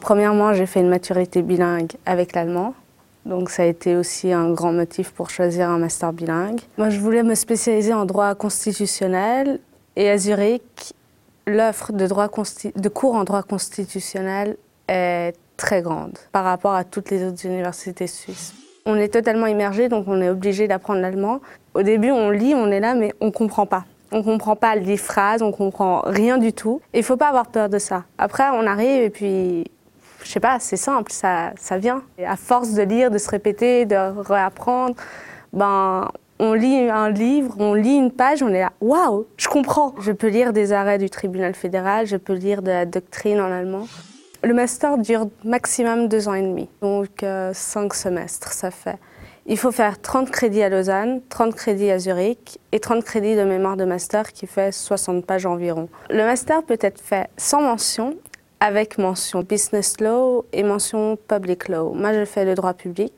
Premièrement, j'ai fait une maturité bilingue avec l'allemand. Donc ça a été aussi un grand motif pour choisir un master bilingue. Moi, je voulais me spécialiser en droit constitutionnel et à Zurich, l'offre de, de cours en droit constitutionnel est très grande par rapport à toutes les autres universités suisses. On est totalement immergé, donc on est obligé d'apprendre l'allemand. Au début, on lit, on est là, mais on ne comprend pas. On comprend pas les phrases, on comprend rien du tout. Il faut pas avoir peur de ça. Après, on arrive et puis je sais pas, c'est simple, ça, ça vient. À force de lire, de se répéter, de réapprendre, ben, on lit un livre, on lit une page, on est là, waouh, je comprends. Je peux lire des arrêts du tribunal fédéral, je peux lire de la doctrine en allemand. Le master dure maximum deux ans et demi, donc euh, cinq semestres, ça fait. Il faut faire 30 crédits à Lausanne, 30 crédits à Zurich et 30 crédits de mémoire de master qui fait 60 pages environ. Le master peut être fait sans mention avec mention business law et mention public law. Moi, je fais le droit public.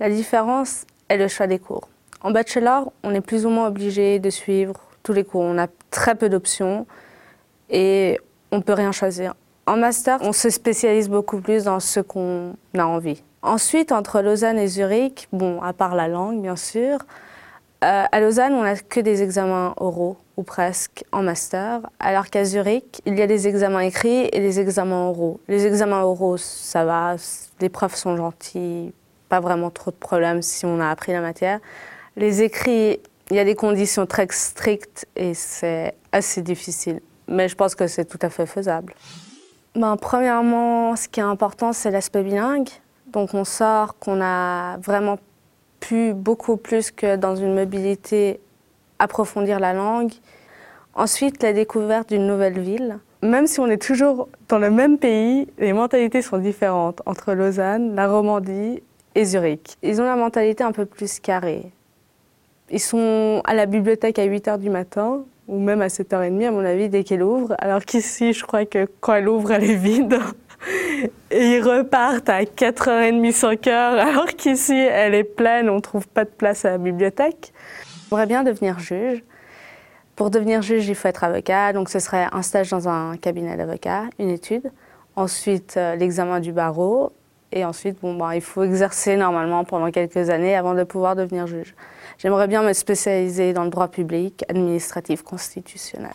La différence est le choix des cours. En bachelor, on est plus ou moins obligé de suivre tous les cours. On a très peu d'options et on ne peut rien choisir. En master, on se spécialise beaucoup plus dans ce qu'on a envie. Ensuite, entre Lausanne et Zurich, bon, à part la langue, bien sûr, euh, à Lausanne, on n'a que des examens oraux, ou presque, en master, alors qu'à Zurich, il y a des examens écrits et des examens oraux. Les examens oraux, ça va, les profs sont gentils, pas vraiment trop de problèmes si on a appris la matière. Les écrits, il y a des conditions très strictes et c'est assez difficile, mais je pense que c'est tout à fait faisable. Ben, premièrement, ce qui est important, c'est l'aspect bilingue. Donc on sort qu'on a vraiment beaucoup plus que dans une mobilité approfondir la langue. Ensuite, la découverte d'une nouvelle ville. Même si on est toujours dans le même pays, les mentalités sont différentes entre Lausanne, la Romandie et Zurich. Ils ont la mentalité un peu plus carrée. Ils sont à la bibliothèque à 8 h du matin, ou même à 7h30 à mon avis, dès qu'elle ouvre. Alors qu'ici, je crois que quand elle ouvre, elle est vide. Ils repartent à 4h30, 5h, alors qu'ici, elle est pleine, on ne trouve pas de place à la bibliothèque. J'aimerais bien devenir juge. Pour devenir juge, il faut être avocat, donc ce serait un stage dans un cabinet d'avocat, une étude. Ensuite, euh, l'examen du barreau. Et ensuite, bon, ben, il faut exercer normalement pendant quelques années avant de pouvoir devenir juge. J'aimerais bien me spécialiser dans le droit public, administratif, constitutionnel.